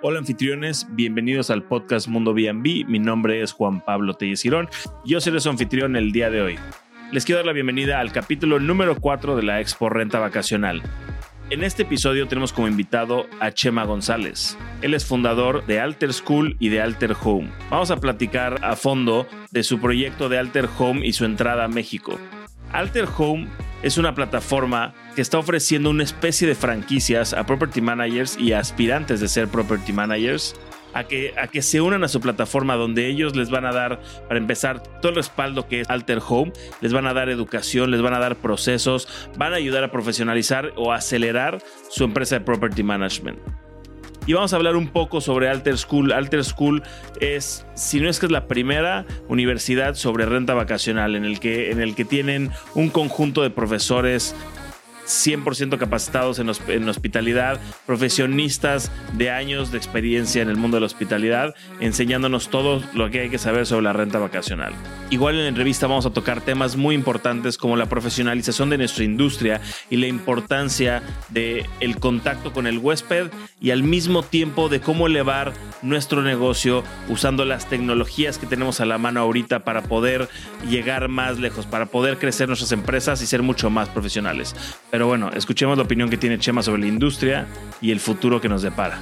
Hola anfitriones, bienvenidos al podcast Mundo B&B. Mi nombre es Juan Pablo Telles Girón. Yo seré su anfitrión el día de hoy. Les quiero dar la bienvenida al capítulo número 4 de la Expo Renta Vacacional. En este episodio tenemos como invitado a Chema González. Él es fundador de Alter School y de Alter Home. Vamos a platicar a fondo de su proyecto de Alter Home y su entrada a México. Alter Home es una plataforma que está ofreciendo una especie de franquicias a property managers y a aspirantes de ser property managers a que, a que se unan a su plataforma donde ellos les van a dar, para empezar, todo el respaldo que es Alter Home, les van a dar educación, les van a dar procesos, van a ayudar a profesionalizar o acelerar su empresa de property management y vamos a hablar un poco sobre Alter School. Alter School es, si no es que es la primera universidad sobre renta vacacional en el que, en el que tienen un conjunto de profesores 100% capacitados en, en, hospitalidad, profesionistas de años de experiencia en el mundo de la hospitalidad, enseñándonos todo lo que hay que saber sobre la renta vacacional. Igual en la entrevista vamos a tocar temas muy importantes como la profesionalización de nuestra industria y la importancia de el contacto con el huésped y al mismo tiempo de cómo elevar nuestro negocio usando las tecnologías que tenemos a la mano ahorita para poder llegar más lejos, para poder crecer nuestras empresas y ser mucho más profesionales. Bueno, escuchemos la opinión que tiene Chema sobre la industria y el futuro que nos depara.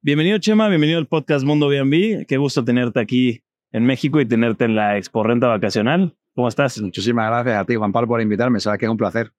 Bienvenido Chema, bienvenido al podcast Mundo B&B. Qué gusto tenerte aquí en México y tenerte en la Expo Renta Vacacional. ¿Cómo estás? Muchísimas gracias a ti, Juan Pablo, por invitarme. Sabes que es un placer.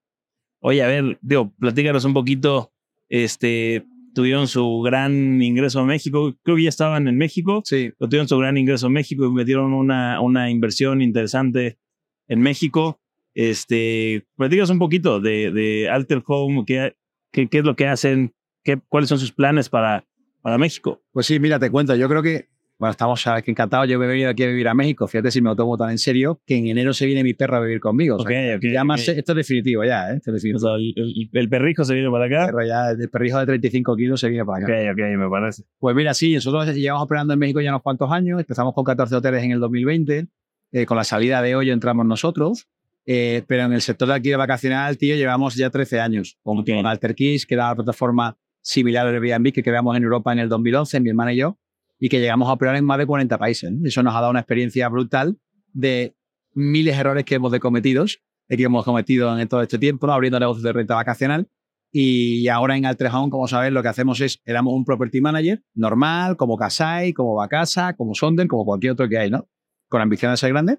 Oye, a ver, digo, platícanos un poquito. Este, tuvieron su gran ingreso a México. Creo que ya estaban en México. Sí. Pero tuvieron su gran ingreso a México y metieron una, una inversión interesante en México. Este, platicas un poquito de, de Alter Home, qué, qué, qué, es lo que hacen, qué, cuáles son sus planes para, para México. Pues sí, mira, te cuento, yo creo que, bueno, estamos encantados, yo he venido aquí a vivir a México, fíjate si me lo tomo tan en serio, que en enero se viene mi perro a vivir conmigo. O sea, okay, ya más, okay. esto es definitivo ya, ¿eh? Esto es definitivo. O sea, el, el, perrijo se viene para acá. El perro, ya, el perrijo de 35 kilos se viene para acá. Ok, ok, me parece. Pues mira, sí, nosotros llevamos operando en México ya unos cuantos años, empezamos con 14 hoteles en el 2020, eh, con la salida de hoy entramos nosotros, eh, pero en el sector de alquiler vacacional, tío, llevamos ya 13 años con, Okay. con que era la plataforma similar al Airbnb que creamos en Europa en el 2011, mi hermana y yo, y que llegamos a operar en más de 40 países. ¿no? Eso nos ha dado una experiencia brutal de miles de errores que hemos de cometidos, eh, que hemos cometido en todo este tiempo, ¿no? abriendo negocios de renta vacacional. Y ahora en Alter Home, como sabes, lo que hacemos es, éramos un property manager normal, como Kasai, como Vacasa, como Sonder, como cualquier otro que hay, ¿no? Con ambición de ser grande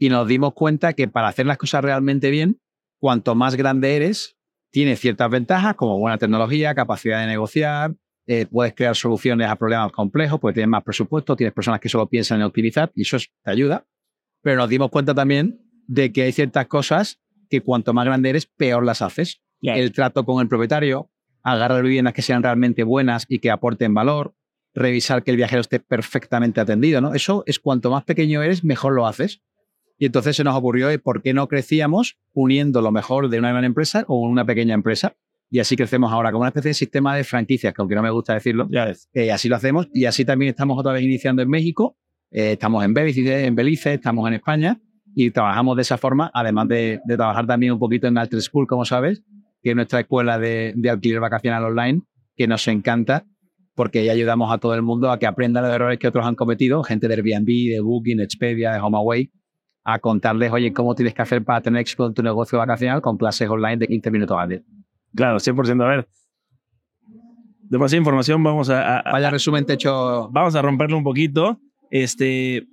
y nos dimos cuenta que para hacer las cosas realmente bien, cuanto más grande eres, tienes ciertas ventajas como buena tecnología, capacidad de negociar, eh, puedes crear soluciones a problemas complejos, porque tienes más presupuesto, tienes personas que solo piensan en optimizar y eso es, te ayuda. Pero nos dimos cuenta también de que hay ciertas cosas que cuanto más grande eres, peor las haces. Yeah. El trato con el propietario, agarrar viviendas que sean realmente buenas y que aporten valor, revisar que el viajero esté perfectamente atendido, ¿no? Eso es cuanto más pequeño eres, mejor lo haces. Y entonces se nos ocurrió por qué no crecíamos uniendo lo mejor de una gran empresa con una pequeña empresa. Y así crecemos ahora como una especie de sistema de franquicias, que aunque no me gusta decirlo, eh, así lo hacemos. Y así también estamos otra vez iniciando en México. Eh, estamos en Belice, en Belice, estamos en España y trabajamos de esa forma, además de, de trabajar también un poquito en Alter School, como sabes, que es nuestra escuela de, de alquiler vacacional online, que nos encanta porque ya ayudamos a todo el mundo a que aprenda los errores que otros han cometido, gente de Airbnb, de Booking, Expedia, de HomeAway, a contarles, oye, cómo tienes que hacer para tener éxito en tu negocio vacacional con clases online de 15 minutos al día. Claro, 100%. A ver, demasiada información, vamos a, a, Vaya resumen te he hecho. vamos a romperlo un poquito. Este,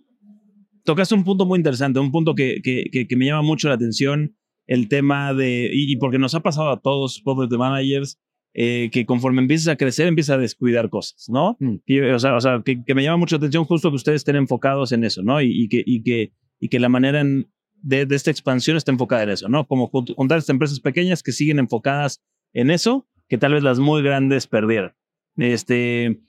tocaste un punto muy interesante, un punto que, que, que, que me llama mucho la atención, el tema de, y, y porque nos ha pasado a todos, property managers, eh, que conforme empiezas a crecer, empiezas a descuidar cosas, ¿no? Mm. Y, o sea, o sea que, que me llama mucho la atención justo que ustedes estén enfocados en eso, ¿no? Y, y que, y, que, y que la manera de, esta expansión está enfocada en eso, ¿no? Como jun- juntar estas empresas pequeñas que siguen enfocadas en eso, que tal vez las muy grandes perdieron. Este,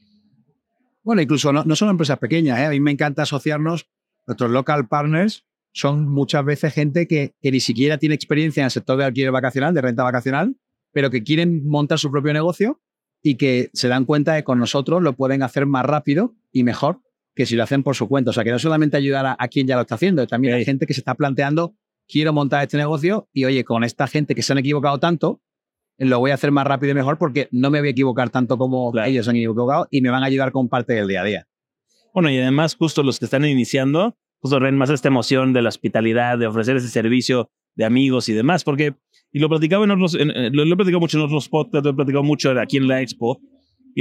Bueno, incluso no, no son empresas pequeñas. ¿eh? A mí me encanta asociarnos. Nuestros local partners son muchas veces gente que, que ni siquiera tiene experiencia en el sector de alquiler vacacional, de renta vacacional, pero que quieren montar su propio negocio y que se dan cuenta de que con nosotros lo pueden hacer más rápido y mejor que si lo hacen por su cuenta. O sea, que no solamente ayudar a, a quien ya lo está haciendo, también hay gente que se está planteando, quiero montar este negocio y oye, con esta gente que se han equivocado tanto, lo voy a hacer más rápido y mejor porque no me voy a equivocar tanto como Claro. ellos han equivocado y me van a ayudar con parte del día a día. Bueno, y además, justo los que están iniciando, justo traen más esta emoción de la hospitalidad, de ofrecer ese servicio de amigos y demás, porque, y lo platicaba en otros, en- lo, lo he platicado mucho en otros podcasts, lo he platicado mucho aquí en la expo,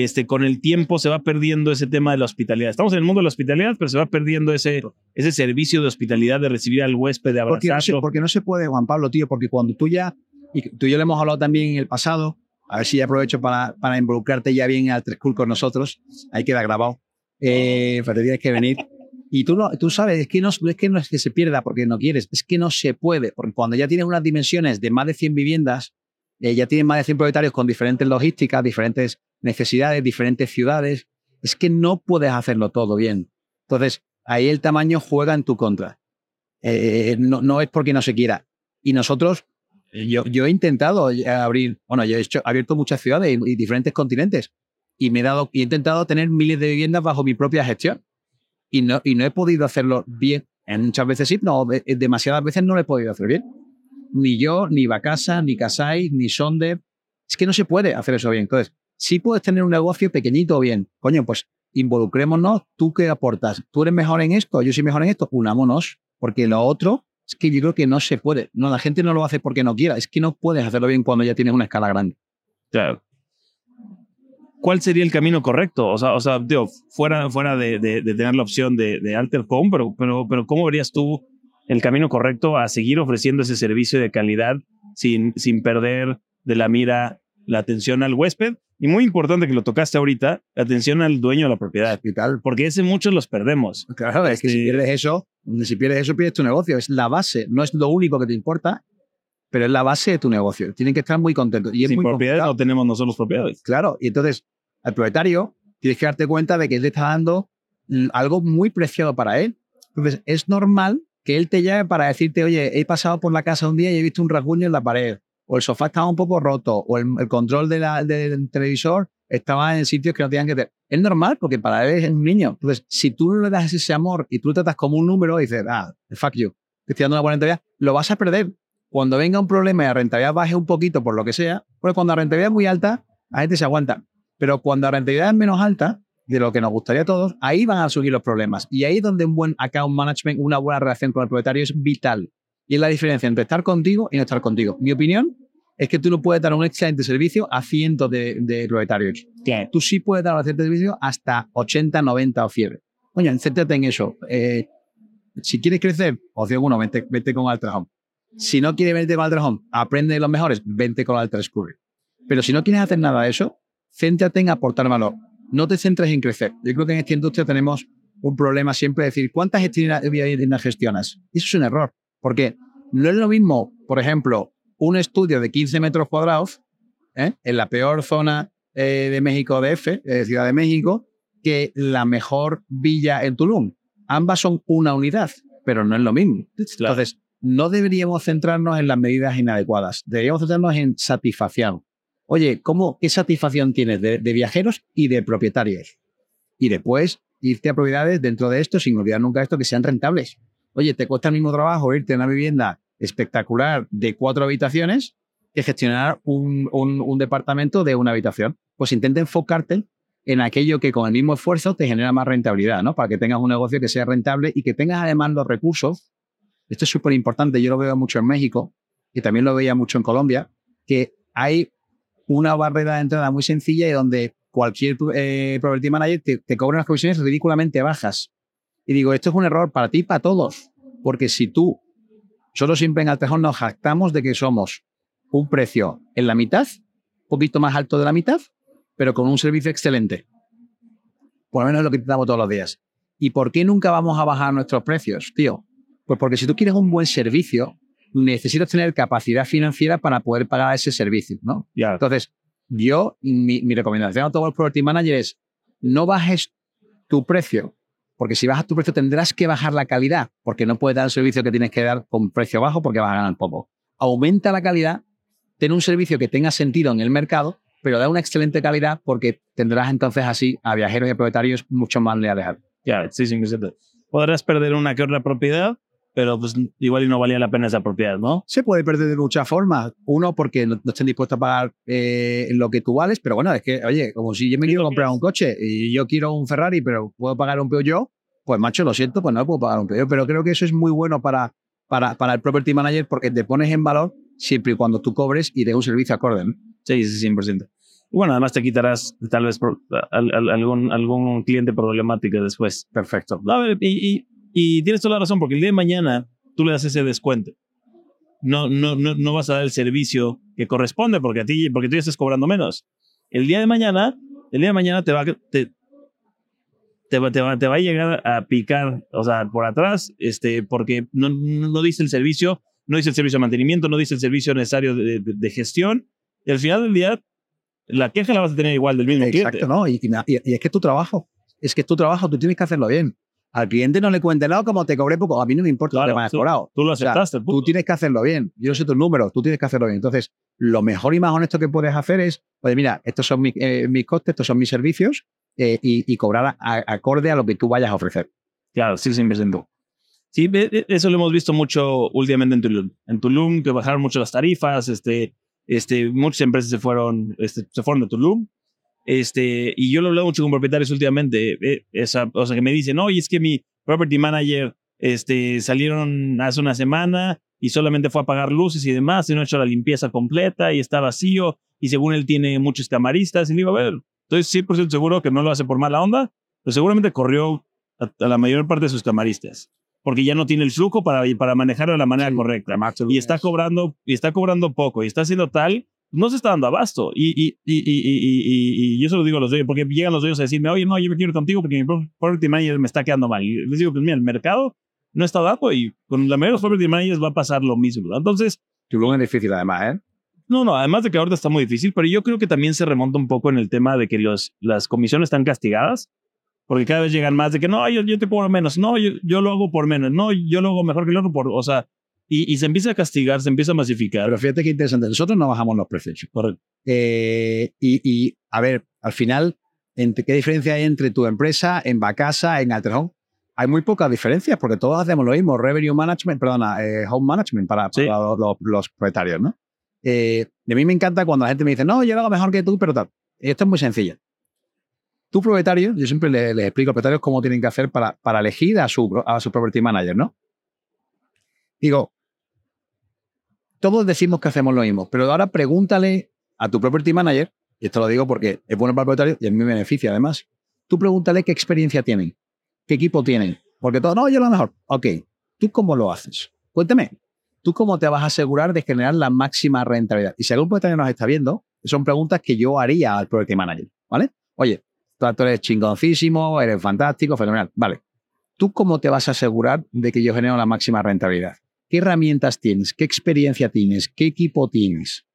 este, con el tiempo se va perdiendo ese tema de la hospitalidad. Estamos en el mundo de la hospitalidad, pero se va perdiendo ese, ese servicio de hospitalidad, de recibir al huésped, de Porque no, se, abrazarlo. porque no se puede, Juan Pablo, tío, porque cuando tú ya, y tú y yo lo hemos hablado también en el pasado, a ver si aprovecho para, para involucrarte ya bien al Tres Cool con nosotros, ahí queda grabado, eh, pero tienes que venir. Y tú, no, tú sabes, es que, no, es que no es que se pierda porque no quieres, es que no se puede, porque cuando ya tienes unas dimensiones de más de 100 viviendas, eh, ya tienes más de 100 propietarios con diferentes logísticas, diferentes necesidades, diferentes ciudades, es que no puedes hacerlo todo bien. Entonces, ahí el tamaño juega en tu contra. Eh, no, no es porque no se quiera. Y nosotros, eh, yo, yo he intentado eh, abrir, bueno, yo he hecho, abierto muchas ciudades y, y diferentes continentes y me he dado, he intentado tener miles de viviendas bajo mi propia gestión y no, y no he podido hacerlo bien. En muchas veces sí, no, de- demasiadas veces no lo he podido hacer bien. Ni yo, ni Bacasa, ni Casai, ni Sonder. Es que no se puede hacer eso bien. Entonces, si puedes tener un negocio pequeñito bien, coño, pues involucrémonos, tú qué aportas, tú eres mejor en esto, yo soy mejor en esto, unámonos, porque lo otro es que yo creo que no se puede. No, la gente no lo hace porque no quiera, es que no puedes hacerlo bien cuando ya tienes una escala grande. Claro. ¿Cuál sería el camino correcto? O sea, o sea fuera, fuera de tener la opción de, de Alter Home, pero, pero, pero ¿cómo verías tú el camino correcto a seguir ofreciendo ese servicio de calidad sin, sin perder de la mira la atención al huésped? Y muy importante que lo tocaste ahorita, la atención al dueño de la propiedad, Y tal. porque ese muchos los perdemos. Claro, es que si Este- pierdes eso, si pierdes eso, pierdes tu negocio. Es la base, no es lo único que te importa, pero es la base de tu negocio. Tienen que estar muy contentos. Y es sin muy propiedades complicado. no tenemos nosotros propiedades. Claro, y entonces al propietario tienes que darte cuenta de que él te está dando mm, algo muy preciado para él. Entonces es normal que él te llame para decirte, oye, he pasado por la casa un día y he visto un rasguño en la pared, o el sofá estaba un poco roto, o el, el control de la- del televisor estaba en sitios que no tenían que tener. Es normal porque para él es un niño. Entonces, si tú no le das ese amor y tú lo tratas como un número y dices, ah, fuck you, te estoy dando una buena rentabilidad, lo vas a perder. Cuando venga un problema y la rentabilidad baje un poquito por lo que sea, porque cuando la rentabilidad es muy alta, la gente se aguanta. Pero cuando la rentabilidad es menos alta, de lo que nos gustaría a todos, ahí van a surgir los problemas. Y ahí es donde un buen account management, una buena relación con el propietario es vital. Y es la diferencia entre estar contigo y no estar contigo. Mi opinión es que tú no puedes dar un excelente servicio a cientos de, de propietarios. Tú sí puedes dar un excelente servicio hasta 80, 90 o fiebre. Coño, céntrate en eso. Eh, si quieres crecer, opción uno, vente, vete con Alter Home. Si no quieres verte con Alter Home, aprende de los mejores, vente con Alter Scurry. Pero si no quieres hacer nada de eso, céntrate en aportar valor. No te centres en crecer. Yo creo que en esta industria tenemos un problema siempre de decir, ¿cuántas viviendas gestionas? Eso es un error. Porque no es lo mismo, por ejemplo, un estudio de 15 metros cuadrados ¿eh? en la peor zona eh, de México DF, eh, Ciudad de México, que la mejor villa en Tulum. Ambas son una unidad, pero no es lo mismo. Claro. Entonces, no deberíamos centrarnos en las medidas inadecuadas. Deberíamos centrarnos en satisfacción. Oye, ¿cómo, ¿qué satisfacción tienes de, de viajeros y de propietarios? Y después irte a propiedades dentro de esto, sin olvidar nunca esto, que sean rentables. Oye, te cuesta el mismo trabajo irte a una vivienda espectacular de cuatro habitaciones que gestionar un, departamento de una habitación. Pues intenta enfocarte en aquello que con el mismo esfuerzo te genera más rentabilidad, ¿no? Para que tengas un negocio que sea rentable y que tengas además los recursos. Esto es súper importante, yo lo veo mucho en México y también lo veía mucho en Colombia, que hay una barrera de entrada muy sencilla y donde cualquier eh, property manager te, te cobra unas comisiones ridículamente bajas. Y digo, esto es un error para ti y para todos, porque si tú, nosotros siempre en Altejón nos jactamos de que somos un precio en la mitad, un poquito más alto de la mitad, pero con un servicio excelente. Por lo menos es lo que intentamos todos los días. ¿Y por qué nunca vamos a bajar nuestros precios, tío? Pues porque si tú quieres un buen servicio, necesitas tener capacidad financiera para poder pagar ese servicio, ¿no? Entonces, yo, mi, mi recomendación a todos los property managers es no bajes tu precio, porque si bajas tu precio tendrás que bajar la calidad, porque no puedes dar el servicio que tienes que dar con precio bajo porque vas a ganar poco. Aumenta la calidad, ten un servicio que tenga sentido en el mercado, pero da una excelente calidad porque tendrás entonces así a viajeros y a propietarios mucho más leales. Ya, sí, sí, sí. Podrás perder una que otra propiedad, pero pues igual y no valía la pena esa propiedad, ¿no? Se puede perder de muchas formas. Uno, porque no, estén dispuestos a pagar eh, lo que tú vales, pero bueno, es que, oye, como si yo me quiero comprar un coche y yo quiero un Ferrari, pero puedo pagar un Peugeot, pues macho, lo siento, pues no puedo pagar un Peugeot. Pero creo que eso es muy bueno para, para, para el property manager porque te pones en valor siempre y cuando tú cobres y de un servicio acorde. Sí, sí, 100%. Bueno, además te quitarás tal vez algún, algún cliente problemático después. Perfecto. A ver, y y tienes toda la razón, porque el día de mañana tú le das ese descuento. No, no, no, no vas a dar el servicio que corresponde porque a ti, porque tú ya estás cobrando menos. El día de mañana, el día de mañana te va, te, va, te, va, te va a llegar a picar, o sea, por atrás, este, porque no, no, dice el servicio, no dice el servicio de mantenimiento, no dice el servicio necesario de, gestión. Y al final del día, la queja la vas a tener igual del mismo Exacto, ¿no? Y, y, y, es que tu trabajo, es que tu trabajo, tú tienes que hacerlo bien. Al cliente no le cuente, no, como te cobré poco, a mí no me importa claro, que me hayas cobrado. Tú lo aceptaste. tú tienes que hacerlo bien. Yo sé tus números, tú tienes que hacerlo bien. Entonces, lo mejor y más honesto que puedes hacer es, pues mira, estos son eh, mis, costes, estos son mis servicios eh, y, cobrar acorde a lo que tú vayas a ofrecer. Claro, sí, sí, Sí, eso lo hemos visto mucho últimamente en Tulum. En Tulum, que bajaron mucho las tarifas, este, este, muchas empresas se fueron, este, se fueron de Tulum este, y yo lo he hablado mucho con propietarios últimamente, eh, esa, o sea, que me dicen, oye, es que mi property manager este, salieron hace una semana y solamente fue a pagar luces y demás, y no ha hecho la limpieza completa y está vacío, y según él tiene muchos camaristas, y le digo, a ver, estoy 100% seguro que no lo hace por mala onda, pero seguramente corrió a, la mayor parte de sus camaristas, porque ya no tiene el flujo para, para manejarlo de la manera correcta, y está cobrando, y está cobrando poco, y está haciendo tal no se está dando abasto. Y, y, y, y, yo se lo digo a los dueños, porque llegan los dueños a decirme, oye, no, yo me quiero contigo porque mi property manager me está quedando mal. Y les digo, pues mira, el mercado no está dando y con la mayoría de los property managers va a pasar lo mismo. Entonces... Tulum es difícil además, ¿eh? No, no, además de que ahorita está muy difícil, pero yo creo que también se remonta un poco en el tema de que los, las comisiones están castigadas, porque cada vez llegan más de que no, yo, yo te cobro menos, no, yo, yo lo hago por menos, no, yo lo hago mejor que el otro, por, o sea, y, se empieza a castigar, se empieza a masificar. Pero fíjate qué interesante. Nosotros no bajamos los precios. Correcto. Eh, y, a ver, al final, entre, ¿qué diferencia hay entre tu empresa, en Bacasa, en Alterhome? Hay muy pocas diferencias porque todos hacemos lo mismo. Revenue management, perdona, eh, home management para, los, propietarios, ¿no? Eh, a mí me encanta cuando la gente me dice, no, yo lo hago mejor que tú, pero tal. Esto es muy sencillo. Tu propietario, yo siempre les, explico a propietarios cómo tienen que hacer para, para elegir a su, a su property manager, ¿no? Digo, todos decimos que hacemos lo mismo, pero ahora pregúntale a tu property manager, y esto lo digo porque es bueno para el propietario y a mí me beneficia además, tú pregúntale qué experiencia tienen, qué equipo tienen, porque todo, no, yo lo mejor. Ok, ¿tú cómo lo haces? Cuéntame, ¿tú cómo te vas a asegurar de generar la máxima rentabilidad? Y si algún propietario nos está viendo, son preguntas que yo haría al property manager, ¿vale? Oye, tú eres chingoncísimo, eres fantástico, fenomenal, vale. ¿Tú cómo te vas a asegurar de que yo genero la máxima rentabilidad? ¿Qué herramientas tienes? ¿Qué experiencia tienes? ¿Qué equipo tienes?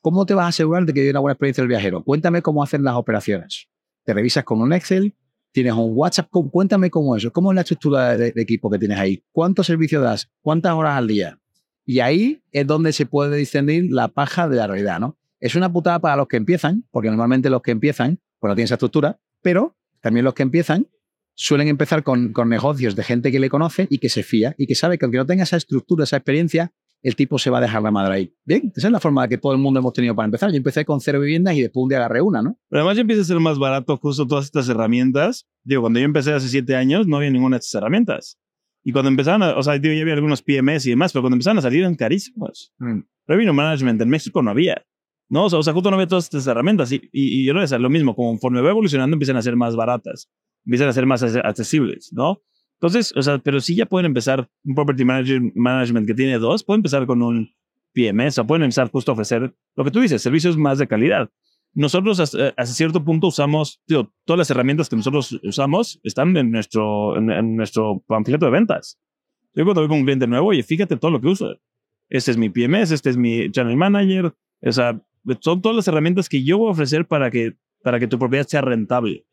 ¿Cómo te vas a asegurar de que hay una buena experiencia el viajero? Cuéntame cómo hacen las operaciones. ¿Te revisas con un Excel? ¿Tienes un WhatsApp? Cuéntame cómo es eso. ¿Cómo es la estructura de, equipo que tienes ahí? ¿Cuántos servicios das? ¿Cuántas horas al día? Y ahí es donde se puede discernir la paja de la realidad, ¿no? Es una putada para los que empiezan, porque normalmente los que empiezan, pues no tienen esa estructura, pero también los que empiezan suelen empezar con, negocios de gente que le conoce y que se fía y que sabe que aunque no tenga esa estructura, esa experiencia, el tipo se va a dejar la madre ahí. Bien, esa es la forma que todo el mundo hemos tenido para empezar. Yo empecé con cero viviendas y después un día agarré una, ¿no? Pero además ya empieza a ser más barato justo todas estas herramientas. Digo, cuando yo empecé hace siete años no había ninguna de estas herramientas. Y cuando empezaron, a, o sea, digo, ya había algunos PMS y demás, pero cuando empezaron a salir eran carísimos. Mm. Revenue Management en México no había. No, o sea, justo no había todas estas herramientas. Y, y, yo no sé, lo mismo, conforme va evolucionando empiezan a ser más baratas empiezan a ser más accesibles, ¿no? Entonces, o sea, pero si ya pueden empezar un property management que tiene dos, pueden empezar con un PMS o pueden empezar justo a ofrecer lo que tú dices, servicios más de calidad. Nosotros hasta, cierto punto usamos, tío, todas las herramientas que nosotros usamos están en nuestro, en, nuestro panfleto de ventas. Yo cuando voy con un cliente nuevo, y fíjate todo lo que uso. Este es mi PMS, este es mi channel manager. O sea, son todas las herramientas que yo voy a ofrecer para que, para que tu propiedad sea rentable.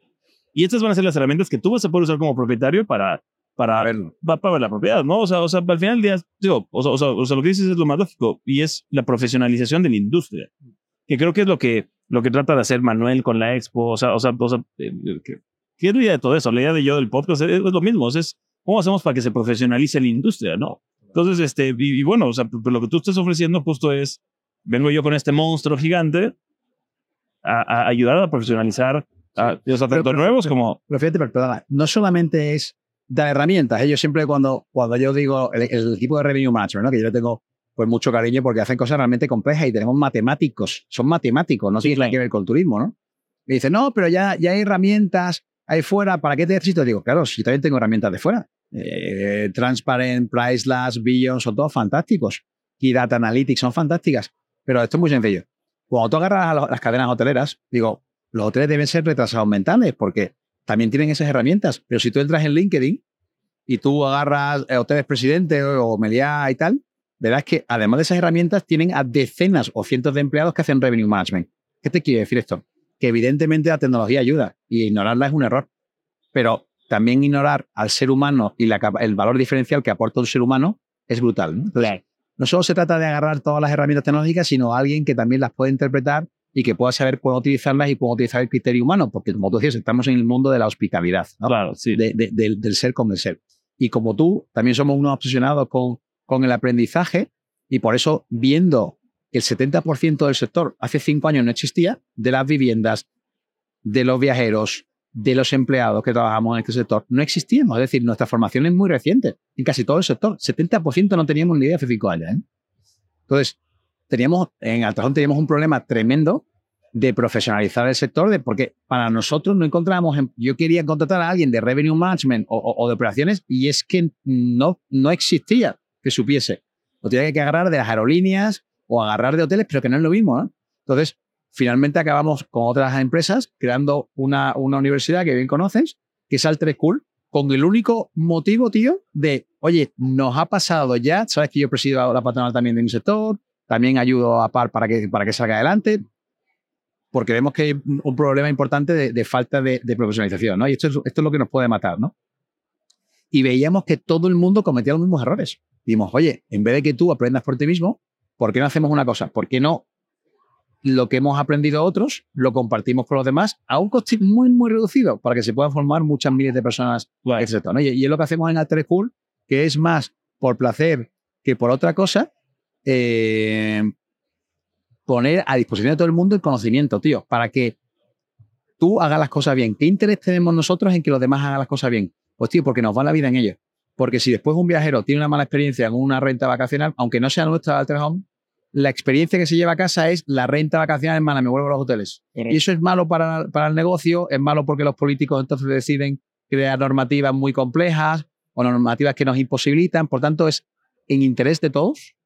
Y estas van a ser las herramientas que tú vas a poder usar como propietario para, para, para, ver la propiedad, ¿no? O sea, o sea, al final del día, digo, o, sea, o, sea, lo que dices es lo más lógico y es la profesionalización de la industria, que creo que es lo que, lo que trata de hacer Manuel con la expo, o sea, o sea, o sea eh, eh, ¿qué es la idea de todo eso? La idea de yo del podcast es, lo mismo, es cómo hacemos para que se profesionalice la industria, ¿no? Entonces, este, y, bueno, o sea, lo que tú estás ofreciendo justo es, vengo yo con este monstruo gigante a, ayudar a profesionalizar a los atentos nuevos como... Pero fíjate, pero, no solamente es dar herramientas. Ellos siempre cuando, cuando yo digo el, equipo de revenue management, ¿no? que yo le tengo pues mucho cariño porque hacen cosas realmente complejas y tenemos matemáticos, son matemáticos, no tienen que ver con turismo, ¿no? Me dice, no, pero ya, ya hay herramientas ahí fuera, ¿para qué te necesito? Digo, claro, si también tengo herramientas de fuera. Eh, Transparent, Priceless, Billion, son todos fantásticos. Y Data Analytics son fantásticas. Pero esto es muy sencillo. Cuando tú agarras a las cadenas hoteleras, digo, los hoteles deben ser retrasados mentales porque también tienen esas herramientas. Pero si tú entras en LinkedIn y tú agarras eh, hoteles presidente o Meliá y tal, verás que además de esas herramientas tienen a decenas o cientos de empleados que hacen revenue management. ¿Qué te quiere decir esto? Que evidentemente la tecnología ayuda y ignorarla es un error. Pero también ignorar al ser humano y el valor diferencial que aporta un ser humano es brutal. ¿no? solo se trata de agarrar todas las herramientas tecnológicas, sino alguien que también las pueda interpretar y que pueda saber cómo utilizarlas y cómo utilizar el criterio humano, porque como tú decías, estamos en el mundo de la hospitalidad, claro, sí. del, ser con el ser. Y como tú, también somos unos obsesionados con, con el aprendizaje y por eso viendo que el 70% del sector hace cinco años no existía, de las viviendas, de los viajeros, de los empleados que trabajamos en este sector, no existíamos. Es decir, nuestra formación es muy reciente en casi todo el sector. 70% no teníamos ni idea hace cinco años. ¿eh? Entonces, teníamos, en Altrazón teníamos un problema tremendo de profesionalizar el sector, de, porque para nosotros no encontrábamos, yo quería contratar a alguien de revenue management o, de operaciones y es que no, no existía que supiese. Lo tenía que agarrar de las aerolíneas o agarrar de hoteles, pero que no es lo mismo. Entonces, finalmente acabamos con otras empresas creando una, una universidad que bien conoces, que es Alter School, con el único motivo, tío, de, oye, nos ha pasado ya, sabes que yo presido la patronal también de mi sector, también ayudo a PAR para que, para que salga adelante, porque vemos que hay un problema importante de, falta de, profesionalización, ¿no? Y esto es, esto es lo que nos puede matar, ¿no? Y veíamos que todo el mundo cometía los mismos errores. Dimos, oye, en vez de que tú aprendas por ti mismo, ¿por qué no hacemos una cosa? ¿Por qué no lo que hemos aprendido otros lo compartimos con los demás a un coste muy, muy reducido para que se puedan formar muchas miles de personas, etc. Y, es lo que hacemos en Alter School, que es más por placer que por otra cosa, eh, poner a disposición de todo el mundo el conocimiento, tío, para que tú hagas las cosas bien. ¿Qué interés tenemos nosotros en que los demás hagan las cosas bien? Pues, tío, porque nos va la vida en ello. Porque si después un viajero tiene una mala experiencia en una renta vacacional, aunque no sea nuestra Alter Home, la experiencia que se lleva a casa es la renta vacacional, mala, me vuelvo a los hoteles. Y eso es malo para, para el negocio, es malo porque los políticos entonces deciden crear normativas muy complejas o normativas que nos imposibilitan. Por tanto, es en interés de todos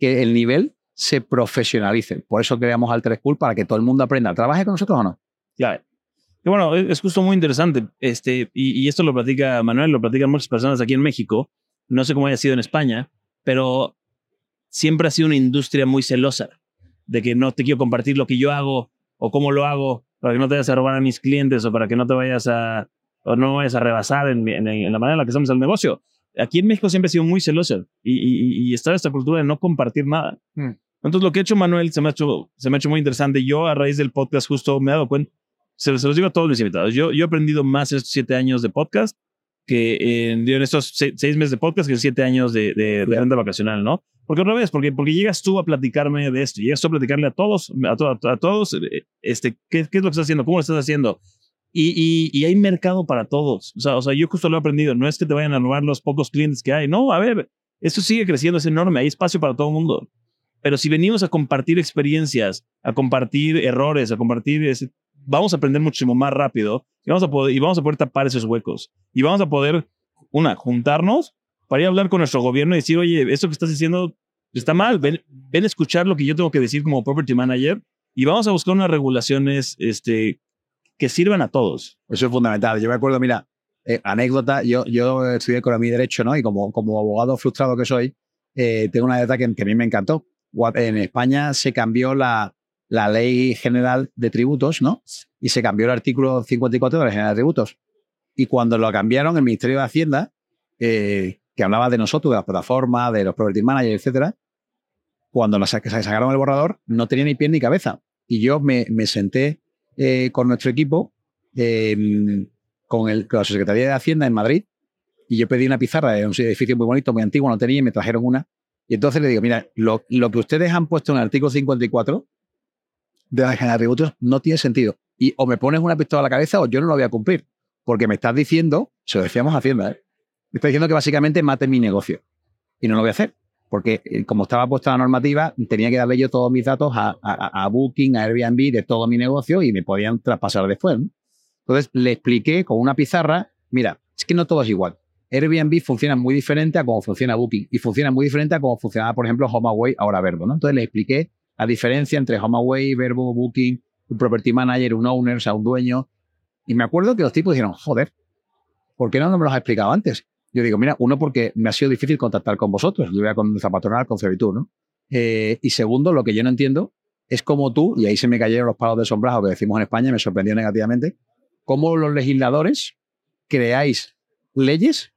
que el nivel se profesionalice. Por eso creamos Alter School para que todo el mundo aprenda. ¿Trabaje con nosotros o no? Claro. Y bueno, es justo muy interesante. Este, y, esto lo platica Manuel, lo platican muchas personas aquí en México. No sé cómo haya sido en España, pero siempre ha sido una industria muy celosa de que no te quiero compartir lo que yo hago o cómo lo hago para que no te vayas a robar a mis clientes o para que no te vayas a o no vayas a rebasar en, la manera en la que hacemos el negocio. Aquí en México siempre ha sido muy celoso y, y, está esta cultura de no compartir nada. Hmm. Entonces lo que ha hecho Manuel se me ha hecho, se me ha hecho muy interesante. Yo a raíz del podcast justo me he dado cuenta, se, los digo a todos mis invitados, yo, yo he aprendido más estos siete años de podcast que en, en estos seis, meses de podcast que en siete años de, de, de renta vacacional, ¿no? Porque otra vez, porque, porque llegas tú a platicarme de esto, llegas tú a platicarle a todos, a, a, todos, eh, este, ¿qué, ¿qué, es lo que estás haciendo? ¿Cómo lo estás haciendo? Y, hay mercado para todos. O sea, o sea, yo justo lo he aprendido. No es que te vayan a robar los pocos clientes que hay. No, a ver, esto sigue creciendo, es enorme. Hay espacio para todo el mundo. Pero si venimos a compartir experiencias, a compartir errores, a compartir, vamos a aprender muchísimo más rápido y vamos a poder, y vamos a poder tapar esos huecos. Y vamos a poder, una, juntarnos para ir a hablar con nuestro gobierno y decir, oye, esto que estás haciendo está mal, ven, ven a escuchar lo que yo tengo que decir como property manager y vamos a buscar unas regulaciones este, que sirvan a todos. Eso es fundamental. Yo me acuerdo, mira, eh, anécdota, yo, yo estudié economía y derecho, ¿no? Y como, como abogado frustrado que soy, eh, tengo una anécdota que, a mí me encantó. En España se cambió la, la ley general de tributos, ¿no? Y se cambió el artículo 54 de la general de tributos. Y cuando lo cambiaron, el Ministerio de Hacienda eh, que hablaba de nosotros, de la plataforma, de los property managers, etcétera, cuando nos sacaron el borrador, no tenía ni pie ni cabeza. Y yo me, senté eh, con nuestro equipo, con, el, con la Secretaría de Hacienda en Madrid, y yo pedí una pizarra de un edificio muy bonito, muy antiguo, no tenía y me trajeron una. Y entonces le digo, mira, lo, que ustedes han puesto en el artículo 54 de la de atributos no tiene sentido. Y o me pones una pistola a la cabeza o yo no lo voy a cumplir. Porque me estás diciendo, se lo decíamos Hacienda, ¿eh? me estás diciendo que básicamente mate mi negocio. Y no lo voy a hacer. Porque eh, como estaba puesta la normativa, tenía que darle yo todos mis datos a, Booking, a Airbnb de todo mi negocio y me podían traspasar después. Entonces le expliqué con una pizarra, mira, es que no todo es igual. Airbnb funciona muy diferente a cómo funciona Booking y funciona muy diferente a cómo funcionaba, por ejemplo, HomeAway, ahora Verbo. ¿no? Entonces le expliqué la diferencia entre HomeAway, Verbo, Booking, un property manager, un owner, o sea, un dueño. Y me acuerdo que los tipos dijeron, joder, ¿por qué no me los has explicado antes? Yo digo, mira, uno, porque me ha sido difícil contactar con vosotros. Yo voy a con Zapatronal, con Servitur, ¿no? Eh, y segundo, lo que yo no entiendo es cómo tú, y ahí se me cayeron los palos de sombrajo que decimos en España, me sorprendió negativamente, cómo los legisladores creáis leyes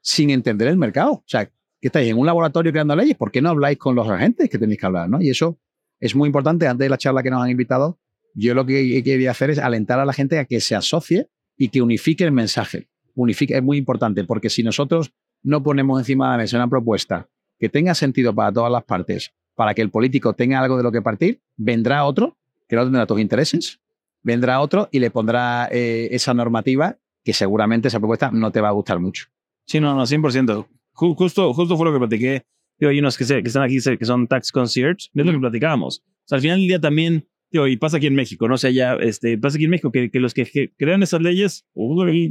sin entender el mercado. O sea, que estáis en un laboratorio creando leyes, ¿por qué no habláis con los agentes que tenéis que hablar? ¿no? Y eso es muy importante. Antes de la charla que nos han invitado, yo lo que quería hacer es alentar a la gente a que se asocie y que unifique el mensaje. Unifique, es muy importante, porque si nosotros no ponemos encima de la mesa una propuesta que tenga sentido para todas las partes, para que el político tenga algo de lo que partir, vendrá otro que no tendrá tus intereses, vendrá otro y le pondrá eh, esa normativa que seguramente esa propuesta no te va a gustar mucho. Sí, no, no, 100%. Justo, justo fue lo que platiqué. hay unos que, que están aquí que son tax concierge, es lo que platicábamos. O sea, al final del día también, y pasa aquí en México, no sé, ya, este, pasa aquí en México que, que los que, crean esas leyes,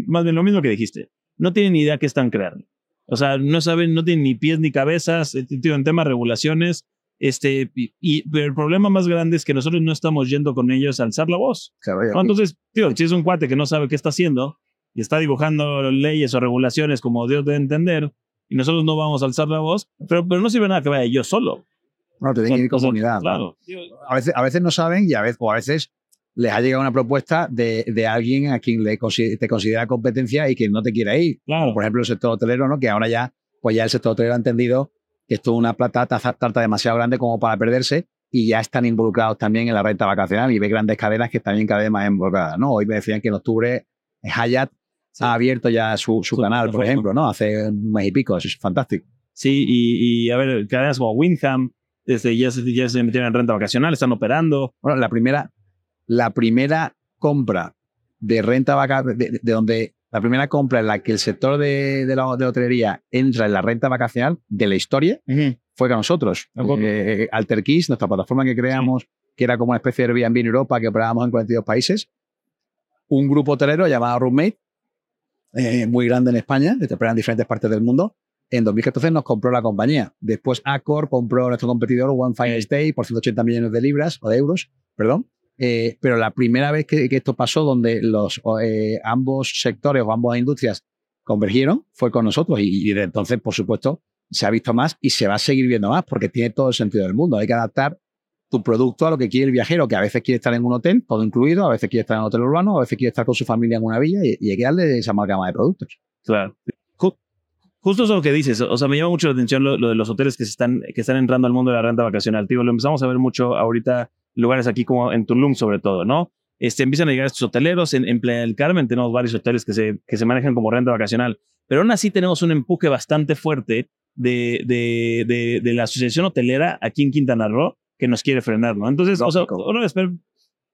más bien lo mismo que dijiste, no tienen ni idea qué están creando. O sea, no saben, no tienen ni pies ni cabezas, eh, tío, en temas de regulaciones, este, y, pero el problema más grande es que nosotros no estamos yendo con ellos a alzar la voz. Entonces, tío, si es un cuate que no sabe qué está haciendo, y está dibujando leyes o regulaciones como Dios debe entender, y nosotros no vamos a alzar la voz, pero, pero no sirve nada que vaya yo solo. No, te tienen que ir comunidad. Claro. A, veces, a veces no saben y a veces, o a veces les ha llegado una propuesta de, de alguien a quien le, te considera competencia y que no te quiere ir. Claro. Por ejemplo, el sector hotelero, ¿no? que ahora ya, pues ya el sector hotelero ha entendido que esto es una plata, tarta demasiado grande como para perderse y ya están involucrados también en la renta vacacional y ve grandes cadenas que están cada vez más involucradas. ¿no? Hoy me decían que en octubre Hyatt ha abierto ya su, su canal, por ejemplo, ¿no? Hace un mes y pico, eso es fantástico. Sí, y, y a ver, cadenas como Windham, desde ya, se, ya se metieron en renta vacacional, están operando. Bueno, la primera, la primera compra de renta vacacional, de, donde la primera compra en la que el sector de, de, la, de hotelería entra en la renta vacacional de la historia fue con nosotros. Eh, Alterkeys, nuestra plataforma que creamos, que era como una especie de Airbnb en Europa, que operábamos en 42 países. Un grupo hotelero llamado Roommate eh, muy grande en España, que te en diferentes partes del mundo. En 2014 nos compró la compañía. Después Accor compró nuestro competidor One Fine Stay por 180 millones de libras o de euros, perdón. Eh, pero la primera vez que, esto pasó, donde los eh, ambos sectores o ambas industrias convergieron, fue con nosotros. Y, y desde entonces, por supuesto, se ha visto más y se va a seguir viendo más porque tiene todo el sentido del mundo. Hay que adaptar tu producto a lo que quiere el viajero, que a veces quiere estar en un hotel, todo incluido, a veces quiere estar en un hotel urbano, a veces quiere estar con su familia en una villa y, hay que darle esa amalgama de productos. Claro. Justo eso que dices, o sea, me llama mucho la atención lo, de los hoteles que, se están, que están entrando al mundo de la renta vacacional. Tío, lo empezamos a ver mucho ahorita, lugares aquí como en Tulum sobre todo, ¿no? Este, empiezan a llegar estos hoteleros. En, en Playa del Carmen tenemos varios hoteles que se, que se manejan como renta vacacional. Pero aún así tenemos un empuje bastante fuerte de, de, de, de la Asociación Hotelera aquí en Quintana Roo que nos quiere frenar, ¿no? Entonces, o sea,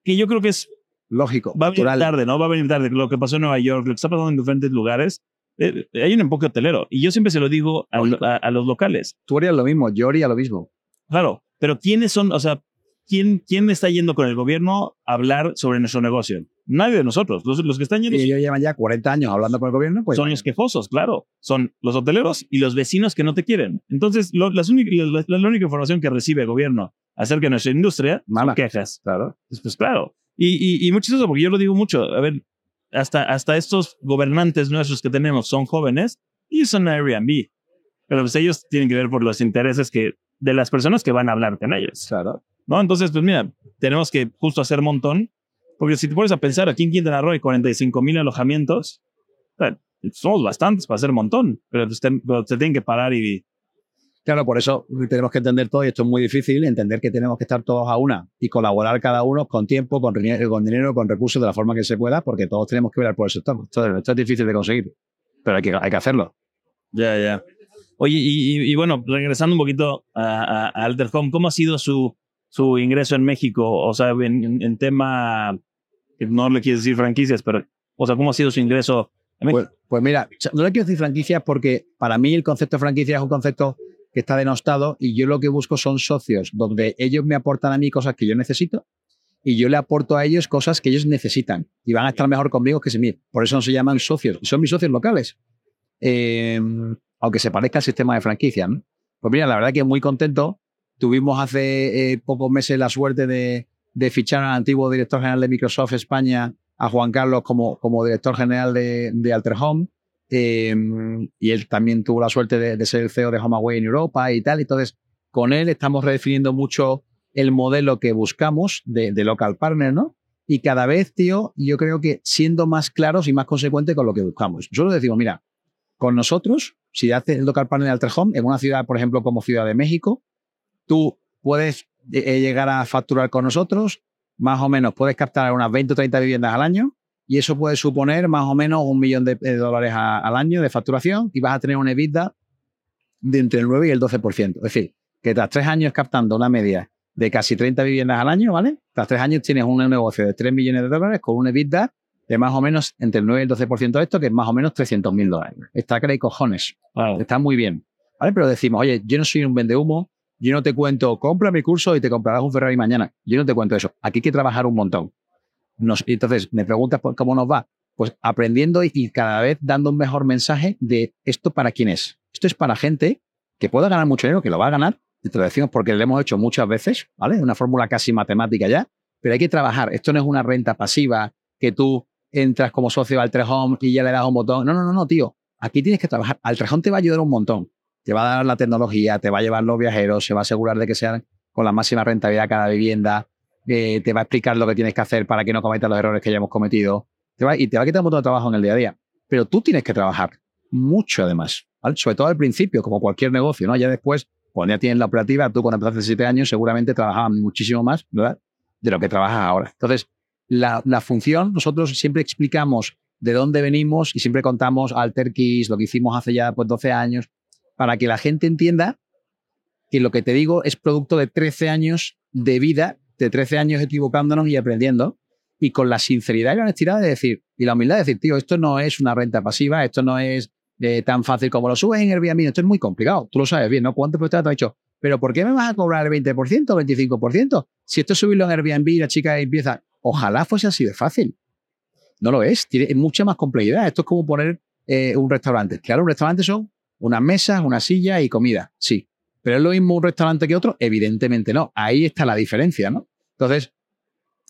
que yo creo que es lógico. Va a venir tarde, ¿no? Va a venir tarde. Lo que pasó en Nueva York, lo que está pasando en diferentes lugares, eh, hay un empuje hotelero. Y yo siempre se lo digo a, a, los locales. Tú harías lo mismo, yo haría lo mismo. Claro, pero ¿quiénes son, o sea, quién, quién está yendo con el gobierno a hablar sobre nuestro negocio? Nadie de nosotros. Los, los que están yendo. Y ellos llevan ya 40 años hablando con el gobierno, pues. Son los quejosos, claro. Son los hoteleros y los vecinos que no te quieren. Entonces, lo, las la, la, única información que recibe el gobierno acerca de nuestra industria Mala. son quejas. Claro. Pues, claro. Y, y, y mucho eso, porque yo lo digo mucho. A ver, hasta, hasta estos gobernantes nuestros que tenemos son jóvenes y son Airbnb. Pero pues ellos tienen que ver por los intereses que, de las personas que van a hablar con ellos. Claro. ¿No? Entonces, pues mira, tenemos que justo hacer montón. Porque si te pones a pensar, aquí en Quintana Roo hay 45 mil alojamientos. somos bastantes para hacer montón. Pero pues, te, pero te tienen que parar y Claro, por eso tenemos que entender todo y esto es muy difícil, entender que tenemos que estar todos a una y colaborar cada uno con tiempo, con, con dinero, con recursos de la forma que se pueda, porque todos tenemos que ver por el sector. Esto, esto es difícil de conseguir, pero hay que, hay que hacerlo. Ya, ya. Oye, y, bueno, regresando un poquito a, Alter Home, ¿cómo ha sido su, su ingreso en México? O sea, en, tema, no le quieres decir franquicias, pero, o sea, ¿cómo ha sido su ingreso en México? Pues, pues mira, no le quiero decir franquicias porque para mí el concepto de franquicia es un concepto que está denostado y yo lo que busco son socios donde ellos me aportan a mí cosas que yo necesito y yo le aporto a ellos cosas que ellos necesitan y van a estar mejor conmigo que si mí. Por eso no se llaman socios, son mis socios locales. Eh, aunque se parezca al sistema de franquicia. Pues mira, la verdad que muy contento. Tuvimos hace eh, pocos meses la suerte de, fichar al antiguo director general de Microsoft España, a Juan Carlos, como, como director general de, de Alter Home. Eh, y él también tuvo la suerte de, ser el CEO de HomeAway en Europa y tal. Entonces, con él estamos redefiniendo mucho el modelo que buscamos de, local partner, ¿no? Y cada vez, tío, yo creo que siendo más claros y más consecuentes con lo que buscamos. Nosotros decimos, mira, con nosotros si haces el local partner de Alter Home en una ciudad, por ejemplo, como Ciudad de México, tú puedes eh, llegar a facturar con nosotros, más o menos puedes captar unas 20 o 30 viviendas al año y eso puede suponer más o menos un millón de, dólares al año de facturación y vas a tener una EBITDA de entre el 9 y el 12%. Es decir, que tras tres años captando una media de casi 30 viviendas al año, ¿vale? Tras tres años tienes un negocio de 3 millones de dólares con una EBITDA de más o menos entre el 9 y el 12% de esto, que es más o menos 300 mil dólares. Está que cojones. Está muy bien. ¿Vale? Pero decimos, oye, yo no soy un vende humo, yo no te cuento, compra mi curso y te comprarás un Ferrari mañana. Yo no te cuento eso. Aquí hay que trabajar un montón. Entonces, me preguntas cómo nos va. Pues aprendiendo y, cada vez dando un mejor mensaje de esto para quién es. Esto es para gente que pueda ganar mucho dinero, que lo va a ganar, y te lo decimos porque lo hemos hecho muchas veces, ¿vale? Una fórmula casi matemática ya, pero hay que trabajar. Esto no es una renta pasiva que tú entras como socio al Trejón y ya le das un botón. No, no, no, no, tío. Aquí tienes que trabajar. Al Trejón te va a ayudar un montón. Te va a dar la tecnología, te va a llevar los viajeros, se va a asegurar de que sean con la máxima rentabilidad cada vivienda, te va a explicar lo que tienes que hacer para que no cometas los errores que ya hemos cometido y te va a quitar un montón de trabajo en el día a día. Pero tú tienes que trabajar mucho además, sobre todo al principio, como cualquier negocio, ¿no? Ya después, cuando ya tienes la operativa, tú cuando empezaste siete años seguramente trabajabas muchísimo más, ¿verdad? De lo que trabajas ahora. Entonces, la, función, nosotros siempre explicamos de dónde venimos y siempre contamos Alter Keys, lo que hicimos hace ya pues, 12 años, para que la gente entienda que lo que te digo es producto de 13 años de vida, de 13 años equivocándonos y aprendiendo, y con la sinceridad y la honestidad de decir, y la humildad de decir, tío, esto no es una renta pasiva, esto no es eh, tan fácil como lo subes en Airbnb, esto es muy complicado, tú lo sabes bien, ¿no? ¿Cuánto te has dicho? Pero ¿por qué me vas a cobrar el 20% o 25%? Si esto es subirlo en Airbnb y la chica empieza, Ojalá fuese así de fácil. No lo es, tiene mucha más complejidad. Esto es como poner eh, un restaurante. Claro, un restaurante son unas mesas, una silla y comida, sí. Pero es lo mismo un restaurante que otro, evidentemente no. Ahí está la diferencia, ¿no? Entonces,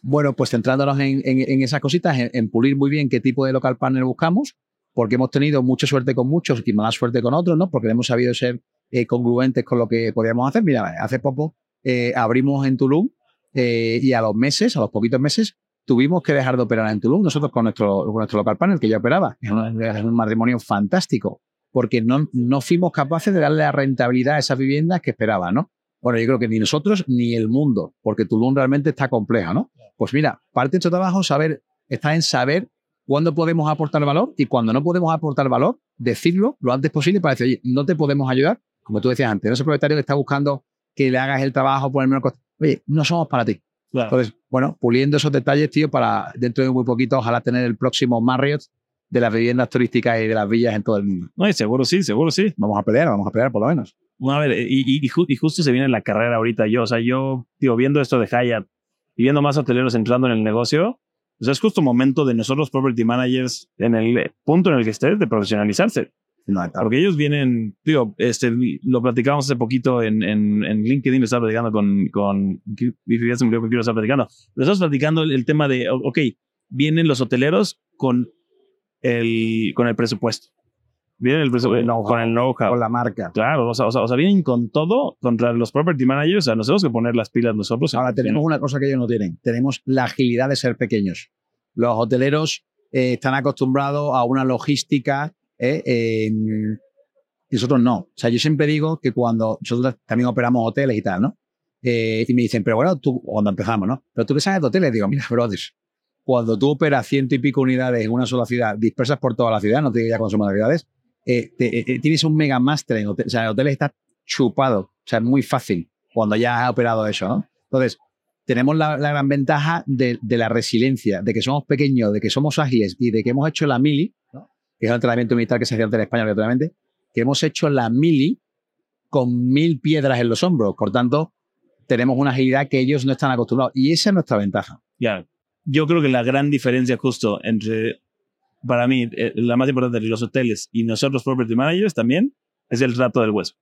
bueno, pues centrándonos en, esas cositas, en, pulir muy bien qué tipo de local partner buscamos, porque hemos tenido mucha suerte con muchos y más suerte con otros, ¿no? Porque hemos sabido ser eh, congruentes con lo que podíamos hacer. Mira, hace poco eh, abrimos en Tulum eh, y a los meses, a los poquitos meses, tuvimos que dejar de operar en Tulum, nosotros con nuestro, nuestro local panel que ya operaba. Es un, matrimonio fantástico, porque no, no fuimos capaces de darle la rentabilidad a esas viviendas que esperaba, ¿no? Bueno, yo creo que ni nosotros ni el mundo, porque Tulum realmente está compleja, ¿no? Pues mira, parte de nuestro trabajo saber, está en saber cuándo podemos aportar valor y cuando no podemos aportar valor, decirlo lo antes posible para decir, oye, no te podemos ayudar, como tú decías antes, no ese propietario que está buscando que le hagas el trabajo por el menor coste oye, no somos para ti. Entonces, bueno, puliendo esos detalles, tío, para dentro de muy poquito, ojalá tener el próximo Marriott de las viviendas turísticas y de las villas en todo el mundo. No, seguro sí, seguro sí. Vamos a pelear, vamos a pelear por lo menos. A ver, y, y, justo se viene la carrera ahorita yo, o sea, yo, tío, viendo esto de Hyatt y viendo más hoteleros entrando en el negocio, pues es justo momento de nosotros, property managers, en el punto en el que estés, de profesionalizarse. Porque ellos vienen, digo, este, lo platicamos hace poquito en, en, en LinkedIn, lo estaba platicando con, con, ya se me olvidó que lo estaba platicando, lo estamos platicando el, tema de, ok, vienen los hoteleros con el, con el presupuesto. Vienen el presupuesto, con el know-how. Con la marca. Claro, o sea, o, sea, vienen con todo contra los property managers. O sea, nos tenemos que poner las pilas nosotros. Ahora, tenemos una cosa que ellos no tienen. Tenemos la agilidad de ser pequeños. Los hoteleros eh, están acostumbrados a una logística ¿eh? y nosotros no. O sea, yo siempre digo que cuando nosotros también operamos hoteles y tal, ¿no? Eh, y me dicen, pero bueno, tú, cuando empezamos, ¿no? Pero tú que sabes de hoteles, digo, mira, brothers, cuando tú operas ciento y pico unidades en una sola ciudad, dispersas por toda la ciudad, no te digo ya con las ciudades, eh, te- eh, tienes un mega máster en hotel, o sea, el hotel está chupado, o sea, es muy fácil cuando ya has operado eso, ¿no? Entonces, tenemos la, la gran ventaja de, de la resiliencia, de que somos pequeños, de que somos ágiles y de que hemos hecho la mili, ¿no? que es el entrenamiento militar que se hacía antes en España, obviamente, que hemos hecho la mili con mil piedras en los hombros. Por tanto, tenemos una agilidad que ellos no están acostumbrados. Y esa es nuestra ventaja. Ya. Yo creo que la gran diferencia justo entre, para mí, eh, la más importante de los hoteles y nosotros property managers también es el trato del huésped.